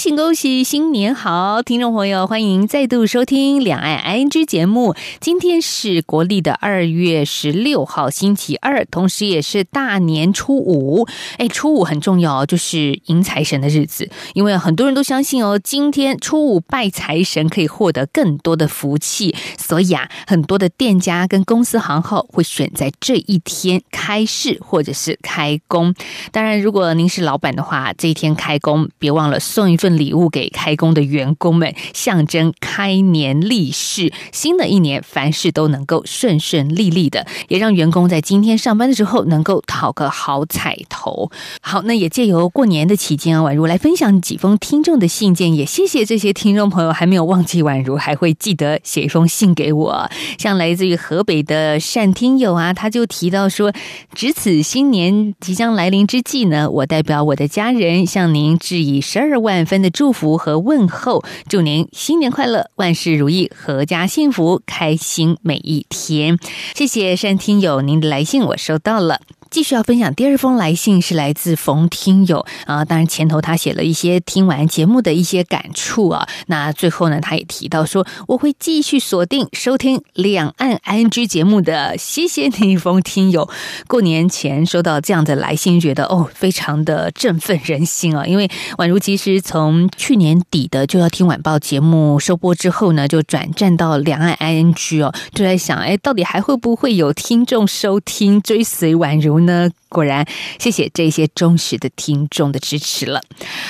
恭喜恭喜，新年好！听众朋友，欢迎再度收听《两岸 I N G》节目。今天是国历的二月十六号，星期二，同时也是大年初五。哎，初五很重要，就是迎财神的日子。因为很多人都相信哦，今天初五拜财神可以获得更多的福气，所以啊，很多的店家跟公司行号会选在这一天开市或者是开工。当然，如果您是老板的话，这一天开工，别忘了送一。份礼物给开工的员工们，象征开年立世，新的一年凡事都能够顺顺利利的，也让员工在今天上班的时候能够讨个好彩头。好，那也借由过年的期间啊，宛如来分享几封听众的信件，也谢谢这些听众朋友还没有忘记宛如，还会记得写一封信给我。像来自于河北的单听友啊，他就提到说，值此新年即将来临之际呢，我代表我的家人向您致以十二万。分的祝福和问候，祝您新年快乐，万事如意，阖家幸福，开心每一天。谢谢山听友，您的来信我收到了。继续要分享第二封来信，是来自冯听友啊。当然前头他写了一些听完节目的一些感触啊。那最后呢，他也提到说，我会继续锁定收听两岸 ING 节目的。谢谢你，冯听友。过年前收到这样的来信，觉得哦，非常的振奋人心啊。因为宛如其实从去年底的就要听晚报节目收播之后呢，就转战到两岸 ING 哦，就在想，哎，到底还会不会有听众收听追随宛如？呢，果然，谢谢这些忠实的听众的支持了。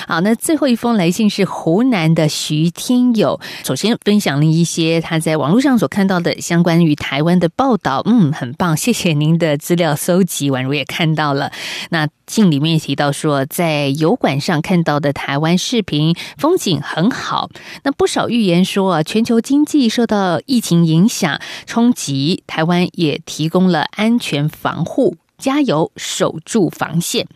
好，那最后一封来信是湖南的徐听友，首先分享了一些他在网络上所看到的相关于台湾的报道，嗯，很棒，谢谢您的资料搜集，宛如也看到了。那信里面提到说，在油管上看到的台湾视频风景很好。那不少预言说啊，全球经济受到疫情影响冲击，台湾也提供了安全防护。加油，守住防线。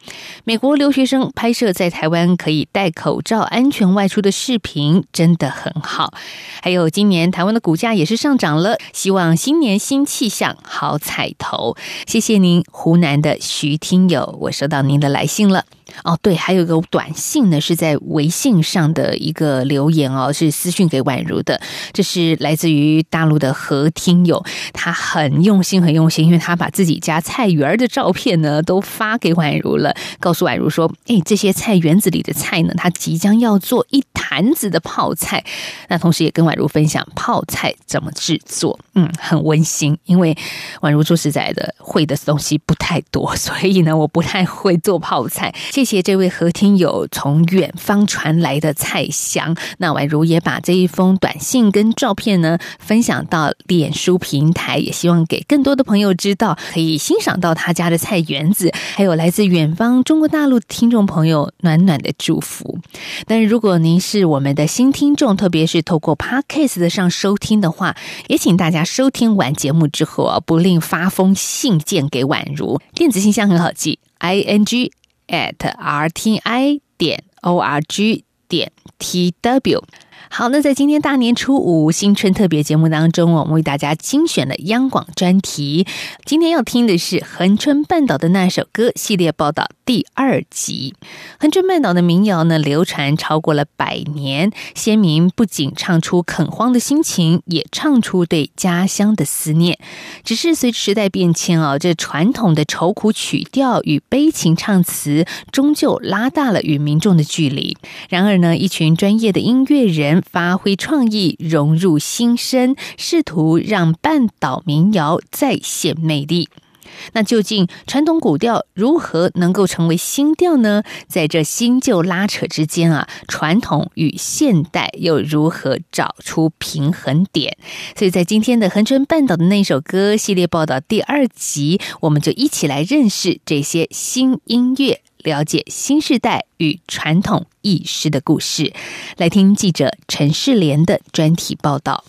美国留学生拍摄在台湾可以戴口罩安全外出的视频，真的很好。还有今年台湾的股价也是上涨了，希望新年新气象，好彩头。谢谢您，湖南的徐听友，我收到您的来信了。哦，对，还有一个短信呢，是在微信上的一个留言哦，是私讯给宛如的。这是来自于大陆的何听友，他很用心，很用心，因为他把自己家菜园的照片呢都发给宛如了，告诉宛如说：“哎，这些菜园子里的菜呢，他即将要做一坛子的泡菜。”那同时也跟宛如分享泡菜怎么制作，嗯，很温馨。因为宛如说实在的，会的东西不太多，所以呢，我不太会做泡菜。谢谢这位何听友从远方传来的菜香，那宛如也把这一封短信跟照片呢分享到脸书平台，也希望给更多的朋友知道，可以欣赏到他家的菜园子，还有来自远方中国大陆听众朋友暖暖的祝福。但如果您是我们的新听众，特别是透过 Podcast 上收听的话，也请大家收听完节目之后啊，不吝发封信件给宛如，电子信箱很好记，i n g。At rti 点 org 点 tw。好，那在今天大年初五新春特别节目当中，我们为大家精选了央广专题。今天要听的是恒春半岛的那首歌系列报道。第二集，恒春半岛的民谣呢，流传超过了百年。先民不仅唱出垦荒的心情，也唱出对家乡的思念。只是随着时代变迁啊，这传统的愁苦曲调与悲情唱词，终究拉大了与民众的距离。然而呢，一群专业的音乐人发挥创意，融入心声，试图让半岛民谣再现魅力。那究竟传统古调如何能够成为新调呢？在这新旧拉扯之间啊，传统与现代又如何找出平衡点？所以在今天的恒春半岛的那首歌系列报道第二集，我们就一起来认识这些新音乐，了解新时代与传统意识的故事。来听记者陈世莲的专题报道。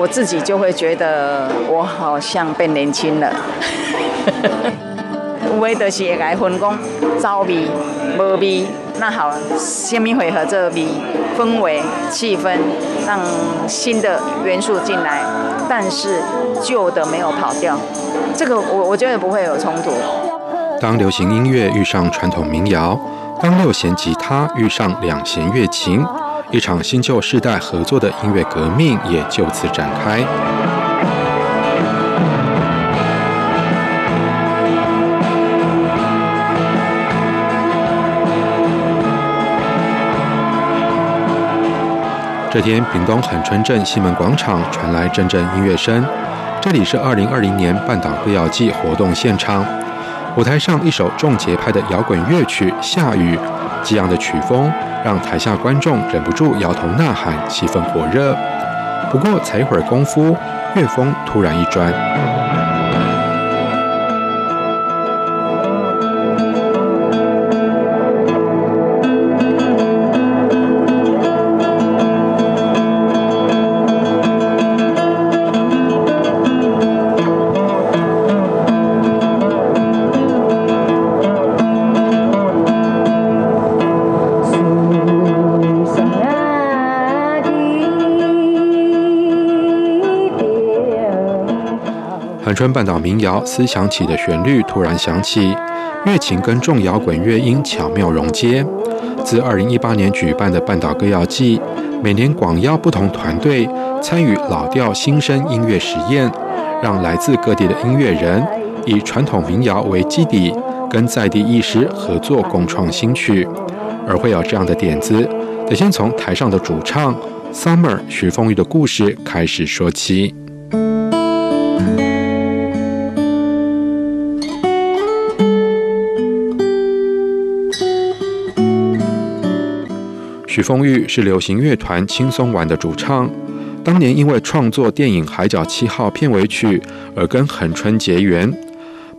我自己就会觉得我好像变年轻了。为的是来分工，招味、无味，那好，什么回合这味、氛围、气氛，让新的元素进来，但是旧的没有跑掉，这个我我觉得不会有冲突。当流行音乐遇上传统民谣，当六弦吉他遇上两弦乐琴，一场新旧世代合作的音乐革命也就此展开。这天，屏东恒春镇西门广场传来阵阵音乐声。这里是二零二零年半岛歌谣季活动现场。舞台上一首重节拍的摇滚乐曲《下雨》，激昂的曲风让台下观众忍不住摇头呐喊，气氛火热。不过才一会儿功夫，乐风突然一转。春半岛民谣《思想起》的旋律突然响起，乐琴跟重摇滚乐音巧妙融接。自2018年举办的半岛歌谣季，每年广邀不同团队参与老调新生音乐实验，让来自各地的音乐人以传统民谣为基底，跟在地艺师合作共创新曲。而会有这样的点子，得先从台上的主唱 Summer 徐凤玉的故事开始说起。许凤玉是流行乐团轻松玩的主唱，当年因为创作电影《海角七号》片尾曲而跟恒春结缘。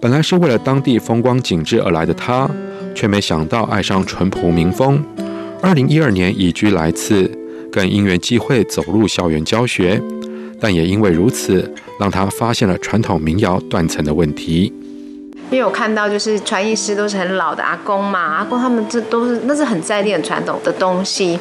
本来是为了当地风光景致而来的他，却没想到爱上淳朴民风。二零一二年移居来次，更因缘际会走入校园教学，但也因为如此，让他发现了传统民谣断层的问题。因为我看到就是传艺师都是很老的阿公嘛，阿公他们这都是那是很在地很传统的东西，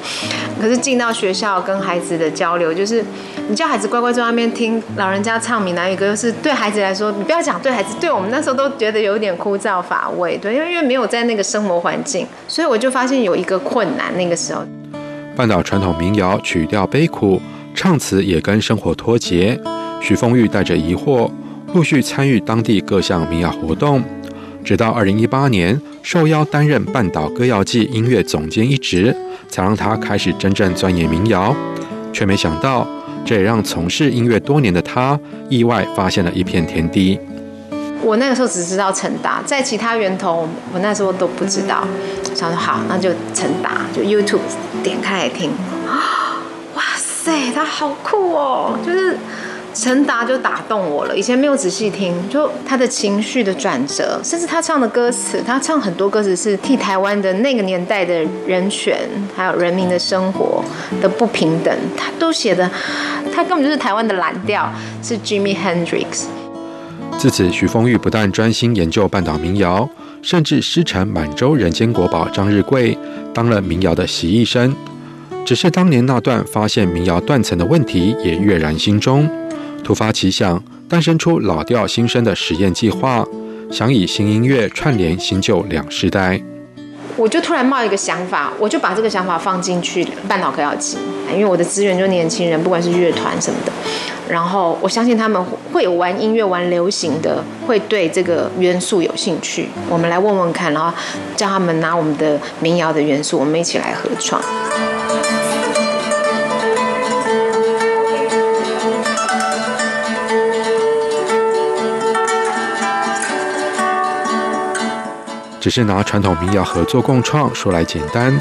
可是进到学校跟孩子的交流，就是你叫孩子乖乖在那边听老人家唱闽南语歌，是对孩子来说，你不要讲对孩子，对我们那时候都觉得有点枯燥乏味，对，因为因为没有在那个生活环境，所以我就发现有一个困难，那个时候，半岛传统民谣曲调悲苦，唱词也跟生活脱节，许凤玉带着疑惑。陆续参与当地各项民谣活动，直到二零一八年受邀担任半岛歌谣季音乐总监一职，才让他开始真正钻研民谣。却没想到，这也让从事音乐多年的他意外发现了一片天地。我那个时候只知道陈达，在其他源头我那时候都不知道。想说好，那就陈达，就 YouTube 点开来听。哇塞，他好酷哦！就是。陈达就打动我了，以前没有仔细听，就他的情绪的转折，甚至他唱的歌词，他唱很多歌词是替台湾的那个年代的人权，还有人民的生活的不平等，他都写的，他根本就是台湾的蓝调，是 Jimmy Hendrix。自此，许峰玉不但专心研究半岛民谣，甚至师承满洲人间国宝张日贵，当了民谣的习艺生。只是当年那段发现民谣断层的问题，也跃然心中。突发奇想，诞生出老调新生的实验计划，想以新音乐串联新旧两世代。我就突然冒一个想法，我就把这个想法放进去半岛歌谣集，因为我的资源就年轻人，不管是乐团什么的，然后我相信他们会有玩音乐、玩流行的，会对这个元素有兴趣。我们来问问看，然后叫他们拿我们的民谣的元素，我们一起来合创。只是拿传统民谣合作共创说来简单，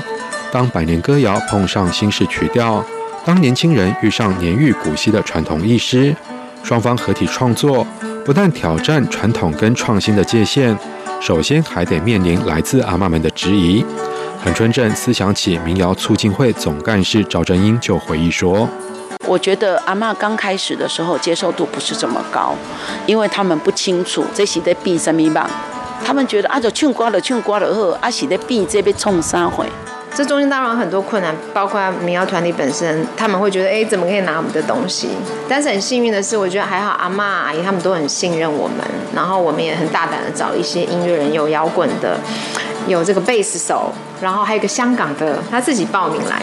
当百年歌谣碰上新式曲调，当年轻人遇上年逾古稀的传统艺师，双方合体创作，不但挑战传统跟创新的界限，首先还得面临来自阿妈们的质疑。恒春镇思想起民谣促进会总干事赵振英就回忆说：“我觉得阿嬷刚开始的时候接受度不是这么高，因为他们不清楚这些在变什么吧，他们觉得啊就唱歌了唱歌了后，啊是在变这边冲三回。这中间当然很多困难，包括民谣团体本身，他们会觉得，哎，怎么可以拿我们的东西？但是很幸运的是，我觉得还好，阿妈阿姨他们都很信任我们，然后我们也很大胆的找一些音乐人，有摇滚的，有这个贝斯手，然后还有一个香港的，他自己报名来。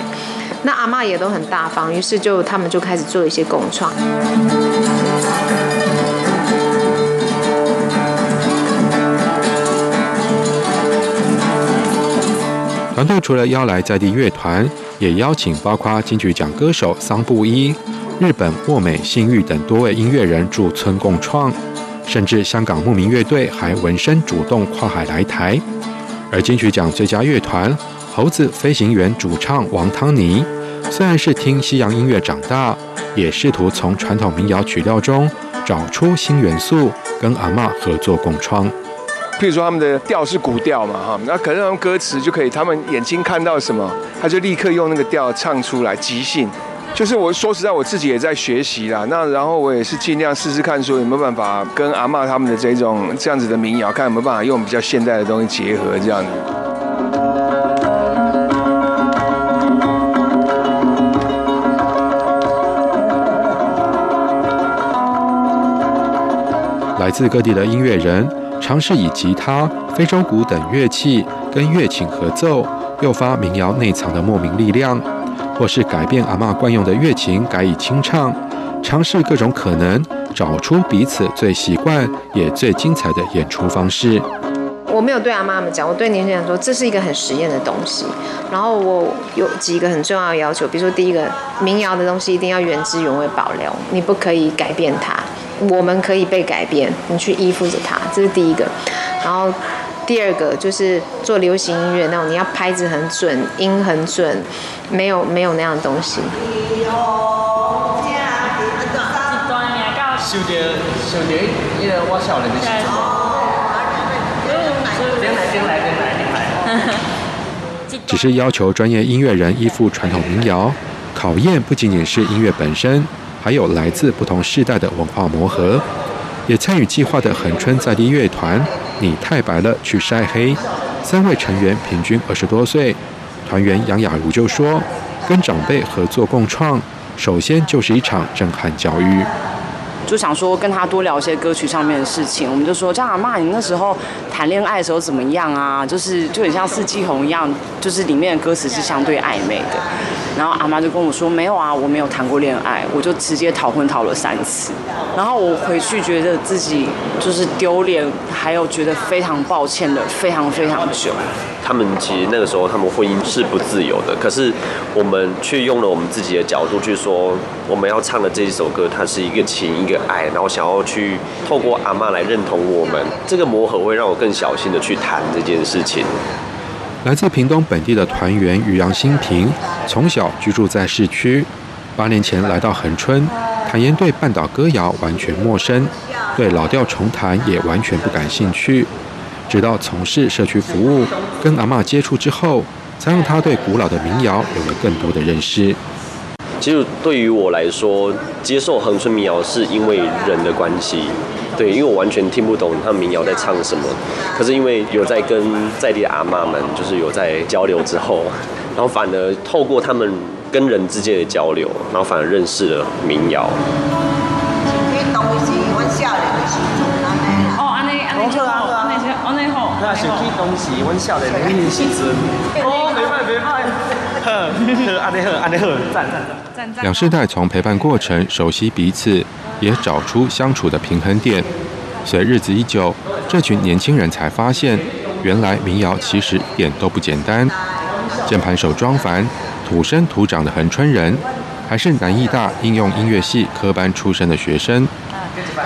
那阿妈也都很大方，于是就他们就开始做一些共创。团队除了邀来在地乐团，也邀请包括金曲奖歌手桑布伊、日本沃美信誉等多位音乐人驻村共创，甚至香港牧民乐队还闻声主动跨海来台。而金曲奖最佳乐团猴子飞行员主唱王汤尼，虽然是听西洋音乐长大，也试图从传统民谣曲调中找出新元素，跟阿嬷合作共创。譬如说他们的调是古调嘛，哈，那可能用歌词就可以，他们眼睛看到什么，他就立刻用那个调唱出来，即兴。就是我说实在，我自己也在学习啦。那然后我也是尽量试试看，说有没有办法跟阿嬷他们的这种这样子的民谣，看有没有办法用比较现代的东西结合这样子。来自各地的音乐人。尝试以吉他、非洲鼓等乐器跟乐琴合奏，诱发民谣内藏的莫名力量；或是改变阿嬷惯用的乐琴，改以清唱，尝试各种可能，找出彼此最习惯也最精彩的演出方式。我没有对阿妈们讲，我对年轻人说，这是一个很实验的东西。然后我有几个很重要的要求，比如说第一个，民谣的东西一定要原汁原味保留，你不可以改变它。我们可以被改变，你去依附着它，这是第一个。然后第二个就是做流行音乐那种，你要拍子很准，音很准，没有没有那样的东西。只是要求专业音乐人依附传统民谣，考验不仅仅是音乐本身。还有来自不同世代的文化磨合，也参与计划的恒春在地乐团，你太白了去晒黑，三位成员平均二十多岁，团员杨雅茹就说，跟长辈合作共创，首先就是一场震撼教育。就想说跟他多聊一些歌曲上面的事情，我们就说叫阿妈，你那时候谈恋爱的时候怎么样啊？就是就很像四季红一样，就是里面的歌词是相对暧昧的。然后阿妈就跟我说没有啊，我没有谈过恋爱，我就直接逃婚逃了三次。然后我回去觉得自己就是丢脸，还有觉得非常抱歉的，非常非常久。他们其实那个时候他们婚姻是不自由的，可是我们却用了我们自己的角度去说，我们要唱的这一首歌，它是一个情一个爱，然后想要去透过阿妈来认同我们，这个磨合会让我更小心的去谈这件事情。来自屏东本地的团员于杨新平，从小居住在市区，八年前来到恒春，坦言对半岛歌谣完全陌生，对老调重弹也完全不感兴趣。直到从事社区服务，跟阿嬷接触之后，才让他对古老的民谣有了更多的认识。其实对于我来说，接受恒春民谣是因为人的关系，对，因为我完全听不懂他们民谣在唱什么。可是因为有在跟在地的阿妈们，就是有在交流之后，然后反而透过他们跟人之间的交流，然后反而认识了民谣。那想起当时阮少年年轻时阵，哦，袂歹袂歹，两世代从陪伴过程熟悉彼此，也找出相处的平衡点。随日子一久，这群年轻人才发现，原来民谣其实一点都不简单。键盘手庄凡，土生土长的恒春人，还是南艺大应用音乐系科班出身的学生。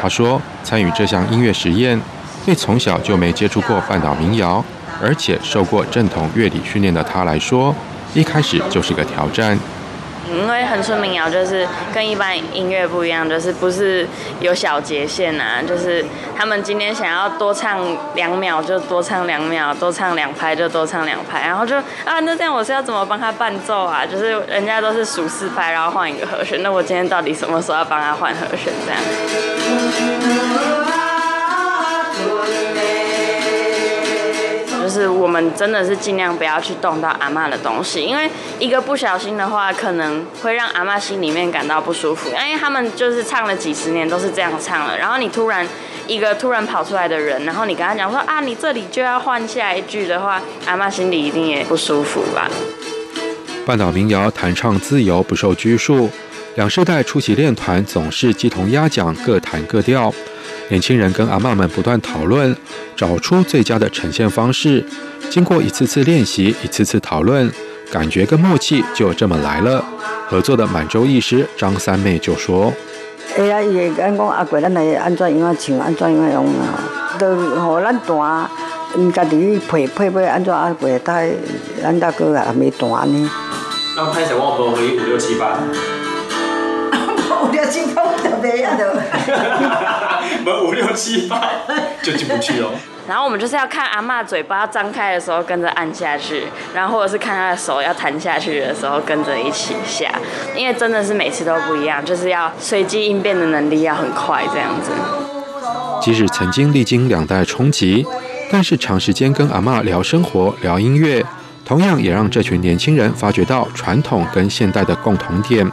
他说，参与这项音乐实验。对从小就没接触过半岛民谣，而且受过正统乐理训练的他来说，一开始就是个挑战。因为恒春民谣就是跟一般音乐不一样，就是不是有小节线啊，就是他们今天想要多唱两秒就多唱两秒，多唱两拍就多唱两拍，然后就啊，那这样我是要怎么帮他伴奏啊？就是人家都是数四拍，然后换一个和弦，那我今天到底什么时候要帮他换和弦？这样。我们真的是尽量不要去动到阿妈的东西，因为一个不小心的话，可能会让阿妈心里面感到不舒服。因为他们就是唱了几十年都是这样唱了，然后你突然一个突然跑出来的人，然后你跟他讲说啊，你这里就要换下一句的话，阿妈心里一定也不舒服吧。半岛民谣弹唱自由，不受拘束，两世代出席练团总是鸡同鸭讲，各弹各调。年轻人跟阿妈们不断讨论，找出最佳的呈现方式。经过一次次练习，一次次讨论，感觉跟默契就这么来了。合作的满洲艺师张三妹就说：“哎呀，伊会讲阿贵，咱来安怎样啊唱，安怎样用啊？都互咱弹，因家己配配配安怎阿贵，带咱大哥也没弹呢。”刚开始我五六七八。五六七八我 五六七八 就进不去哦。然后我们就是要看阿妈嘴巴张开的时候跟着按下去，然后或者是看她的手要弹下去的时候跟着一起下，因为真的是每次都不一样，就是要随机应变的能力要很快这样子。即使曾经历经两代冲击，但是长时间跟阿妈聊生活、聊音乐，同样也让这群年轻人发觉到传统跟现代的共同点。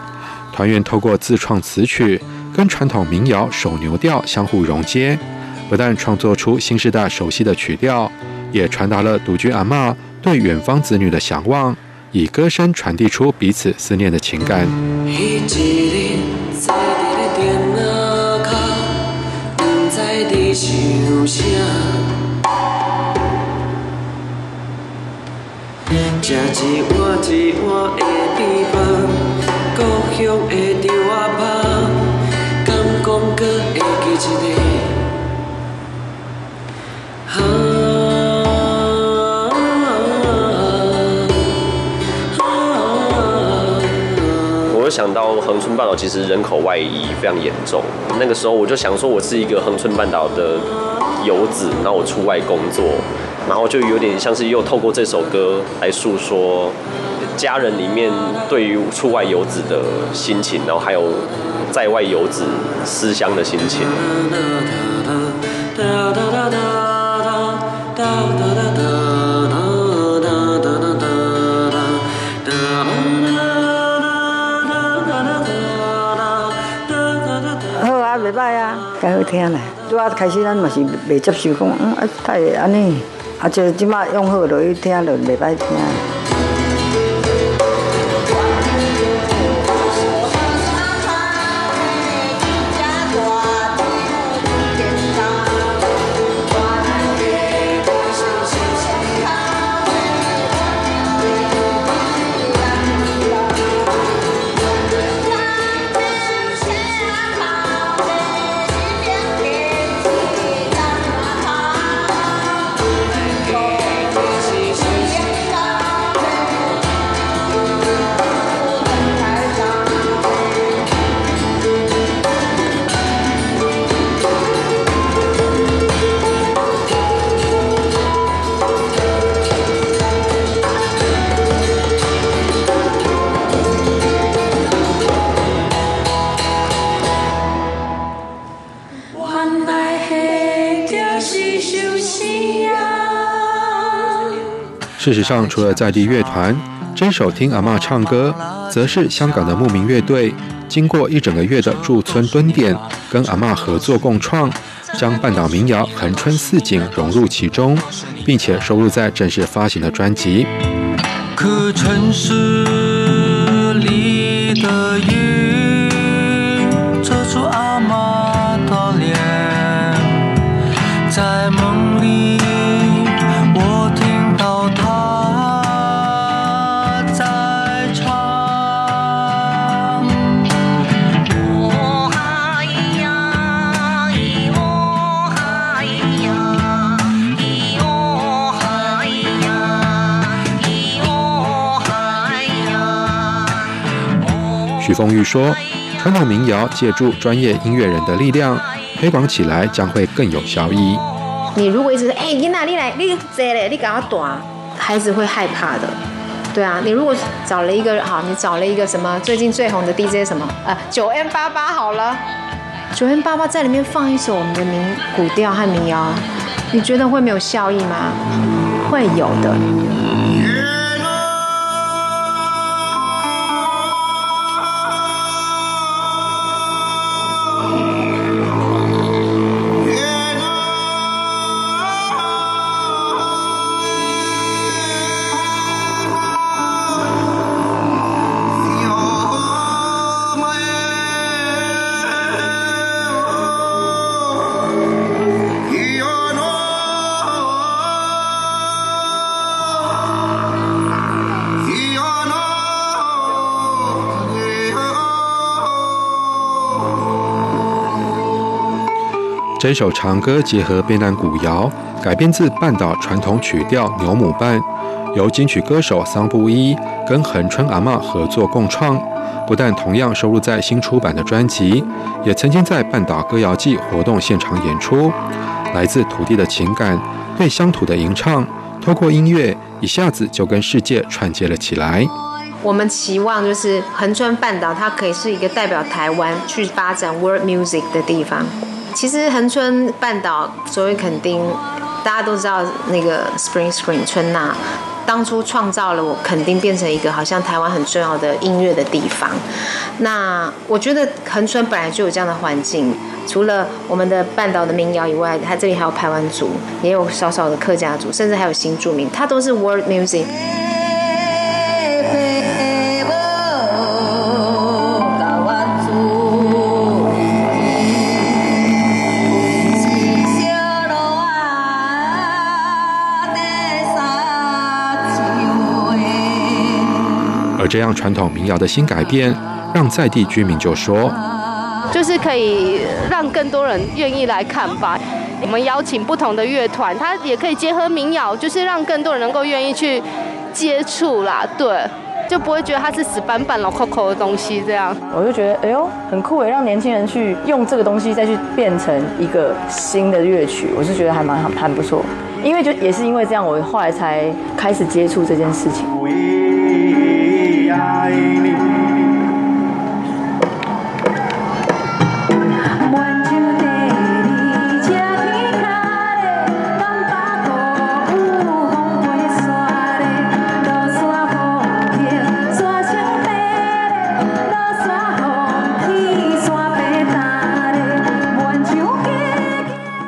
团员透过自创词曲。跟传统民谣手牛调相互融接，不但创作出新时代熟悉的曲调，也传达了独居阿嬷对远方子女的向往，以歌声传递出彼此思念的情感。我想到恒春半岛其实人口外移非常严重，那个时候我就想说，我是一个恒春半岛的游子，然后我出外工作，然后就有点像是又透过这首歌来诉说家人里面对于出外游子的心情，然后还有。在外游子思乡的心情。袂歹啊，介好听嘞。拄啊开始咱嘛是袂接受讲，嗯啊，太安尼，啊就即马用好落去听就袂歹听。事实上，除了在地乐团，这首听阿妈唱歌，则是香港的牧民乐队，经过一整个月的驻村蹲点，跟阿妈合作共创，将半岛民谣《横春四景》融入其中，并且收录在正式发行的专辑。可城市许凤玉说，传统民谣借助专业音乐人的力量推广起来，将会更有效益。你如果一直哎，你哪里来？你这嘞，你赶快短，孩子会害怕的。对啊，你如果找了一个好，你找了一个什么最近最红的 DJ 什么啊，九 N 八八好了，九 N 八八在里面放一首我们的民古调和民谣，你觉得会没有效益吗？会有的。这首长歌结合边南古谣，改编自半岛传统曲调牛母伴，由金曲歌手桑布依跟恒春阿嬷合作共创。不但同样收录在新出版的专辑，也曾经在半岛歌谣季活动现场演出。来自土地的情感，对乡土的吟唱，透过音乐一下子就跟世界串接了起来。我们期望就是恒春半岛，它可以是一个代表台湾去发展 world music 的地方。其实恒春半岛所谓垦丁，大家都知道那个 Spring Spring 春娜，当初创造了我垦丁变成一个好像台湾很重要的音乐的地方。那我觉得恒春本来就有这样的环境，除了我们的半岛的民谣以外，它这里还有排湾族，也有少少的客家族，甚至还有新住民，它都是 world music。而这样传统民谣的新改变，让在地居民就说：“就是可以让更多人愿意来看吧。我们邀请不同的乐团，它也可以结合民谣，就是让更多人能够愿意去接触啦。对，就不会觉得它是死板板、老 Coco 的东西这样。我就觉得，哎呦，很酷诶，让年轻人去用这个东西再去变成一个新的乐曲，我是觉得还蛮还不错。因为就也是因为这样，我后来才开始接触这件事情。”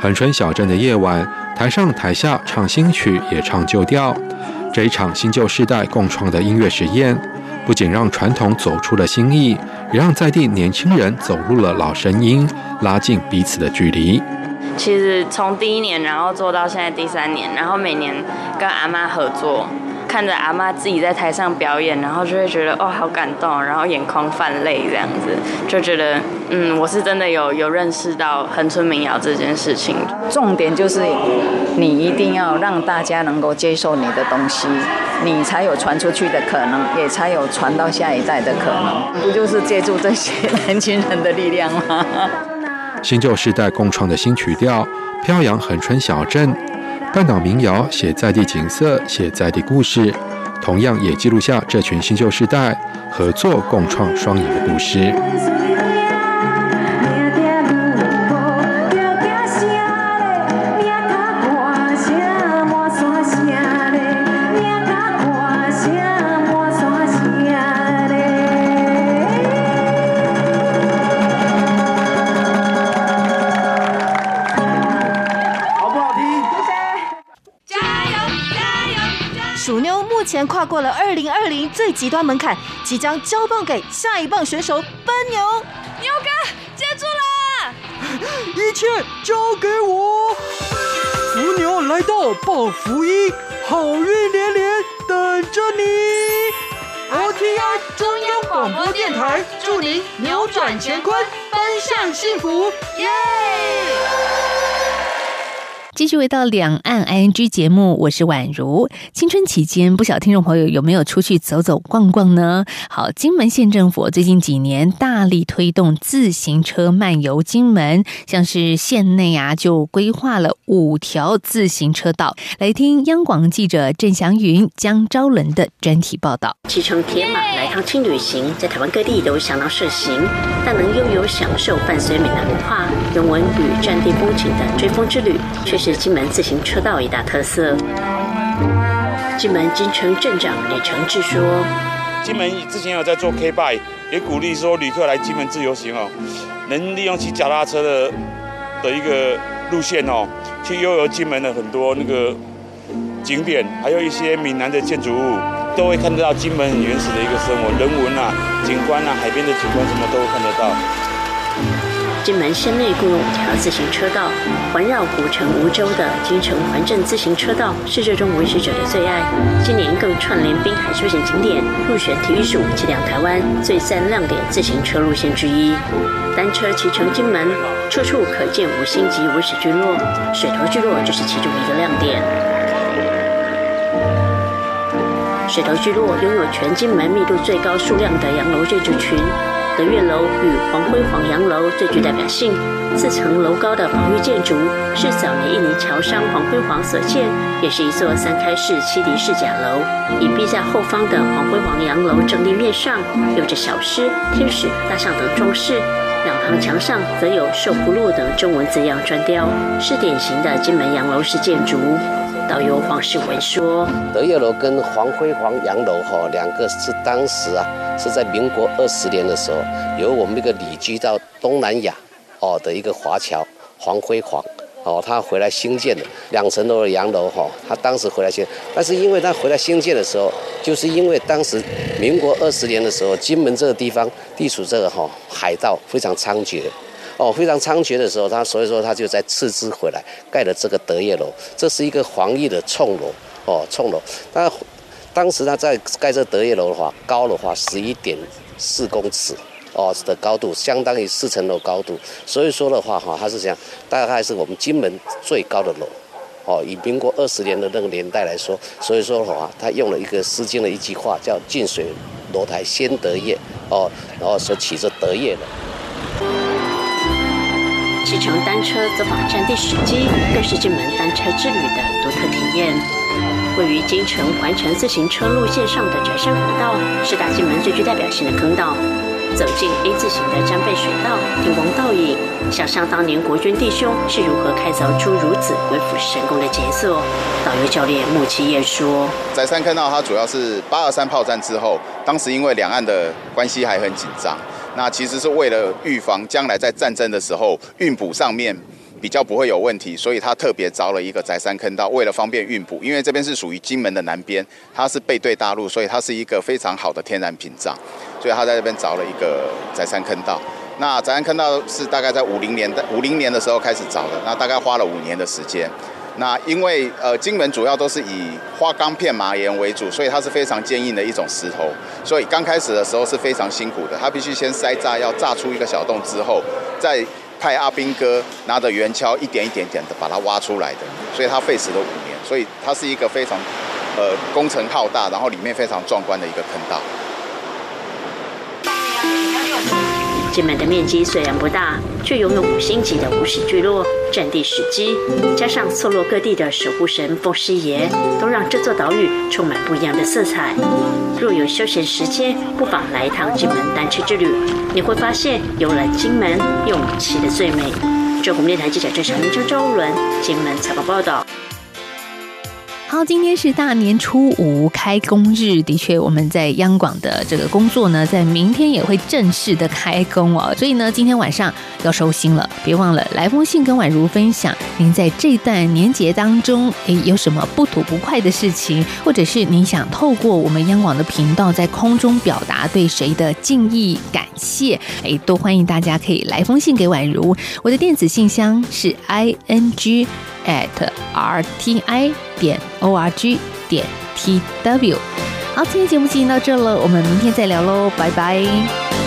恒春小镇的夜晚，台上台下唱新曲，也唱旧调。这一场新旧世代共创的音乐实验。不仅让传统走出了新意，也让在地年轻人走入了老声音，拉近彼此的距离。其实从第一年，然后做到现在第三年，然后每年跟阿妈合作。看着阿妈自己在台上表演，然后就会觉得哦，好感动，然后眼眶泛泪这样子，就觉得嗯，我是真的有有认识到恒春民谣这件事情。重点就是你一定要让大家能够接受你的东西，你才有传出去的可能，也才有传到下一代的可能。不就是借助这些年轻人的力量吗？新旧世代共创的新曲调，飘扬恒春小镇。半岛民谣写在地景色，写在地故事，同样也记录下这群新旧世代合作共创双赢的故事。前跨过了二零二零最极端门槛，即将交棒给下一棒选手奔牛。牛哥接住了，一切交给我。福牛来到报福音，好运连连等着你。OTI 中央广播电台祝您扭转乾坤，奔向幸福，耶！继续回到两岸 ING 节目，我是宛如。青春期间，不少听众朋友有没有出去走走逛逛呢？好，金门县政府最近几年大力推动自行车漫游金门，像是县内啊就规划了五条自行车道。来听央广记者郑祥云、江昭伦的专题报道。骑乘铁马来趟轻旅行，在台湾各地都相当盛行，但能拥有享受伴随闽南文化、人文与战地风情的追风之旅，却是是金门自行车道一大特色。金门金城镇长李承志说：“金门之前有在做 K by，也鼓励说旅客来金门自由行哦，能利用骑脚踏车的的一个路线哦，去悠游金门的很多那个景点，还有一些闽南的建筑物，都会看得到金门很原始的一个生活，人文啊、景观啊、海边的景观什么都会看得到。”金门县内共有五条自行车道，环绕古城梧州的金城环镇自行车道是这种维持者的最爱。今年更串联滨海休闲景点，入选体育署脊梁台湾最赞亮点自行车路线之一。单车骑乘金门，处处可见五星级文史聚落，水头聚落就是其中一个亮点。水头聚落拥有全金门密度最高数量的洋楼建筑群。德月楼与黄辉煌洋楼最具代表性，四层楼高的防御建筑是早年印尼侨商黄辉煌所建，也是一座三开式七敌式假楼。隐蔽在后方的黄辉煌洋楼正立面上有着小狮、天使、大象等装饰，两旁墙上则有“寿福路”等中文字样砖雕，是典型的金门洋楼式建筑。导游黄世文说：“德月楼跟黄辉煌洋楼哈，两个是当时啊，是在民国二十年的时候，由我们一个旅居到东南亚哦的一个华侨黄辉煌哦，他回来兴建的两层楼的洋楼哈，他当时回来兴，但是因为他回来兴建的时候，就是因为当时民国二十年的时候，金门这个地方地处这个哈海盗非常猖獗。”哦，非常猖獗的时候，他所以说他就在斥资回来盖了这个德业楼，这是一个防御的冲楼哦，冲楼。那当时他在盖这德业楼的话，高的话十一点四公尺哦的高度，相当于四层楼高度。所以说的话哈，它是这样，大概是我们金门最高的楼哦。以民国二十年的那个年代来说，所以说的话，他用了一个《诗经》的一句话，叫“近水楼台先得月”哦，然后说起这德业楼。骑乘单车走访战地史迹，更是金门单车之旅的独特体验。位于金城环城自行车路线上的折山古道，是大金门最具代表性的坑道。走进 A 字形的漳贝水道，听光倒影，想象当年国军弟兄是如何开凿出如此鬼斧神工的杰作。导游教练穆奇业说：“在山坑道，它主要是八二三炮战之后，当时因为两岸的关系还很紧张。”那其实是为了预防将来在战争的时候运补上面比较不会有问题，所以他特别凿了一个宅山坑道，为了方便运补。因为这边是属于金门的南边，它是背对大陆，所以它是一个非常好的天然屏障，所以他在这边凿了一个宅山坑道。那宅山坑道是大概在五零年代五零年的时候开始凿的，那大概花了五年的时间。那因为呃金门主要都是以花岗片麻岩为主，所以它是非常坚硬的一种石头，所以刚开始的时候是非常辛苦的。它必须先塞炸药，炸出一个小洞之后，再派阿兵哥拿着圆锹一点一点点的把它挖出来的，所以它费时了五年。所以它是一个非常呃工程浩大，然后里面非常壮观的一个坑道。金门的面积虽然不大，却拥有五星级的五史聚落、战地史迹，加上错落各地的守护神风师爷，都让这座岛屿充满不一样的色彩。若有休闲时间，不妨来一趟金门单车之旅，你会发现游览金门用骑的最美。中国电台记者郑祥明、周周伦，金门采访报道。好，今天是大年初五开工日，的确，我们在央广的这个工作呢，在明天也会正式的开工哦。所以呢，今天晚上要收心了，别忘了来封信跟宛如分享您在这段年节当中，诶，有什么不吐不快的事情，或者是您想透过我们央广的频道在空中表达对谁的敬意感谢，诶，都欢迎大家可以来封信给宛如。我的电子信箱是 i n g at r t i 点 o r g 点 t w，好，今天节目进行到这了，我们明天再聊喽，拜拜。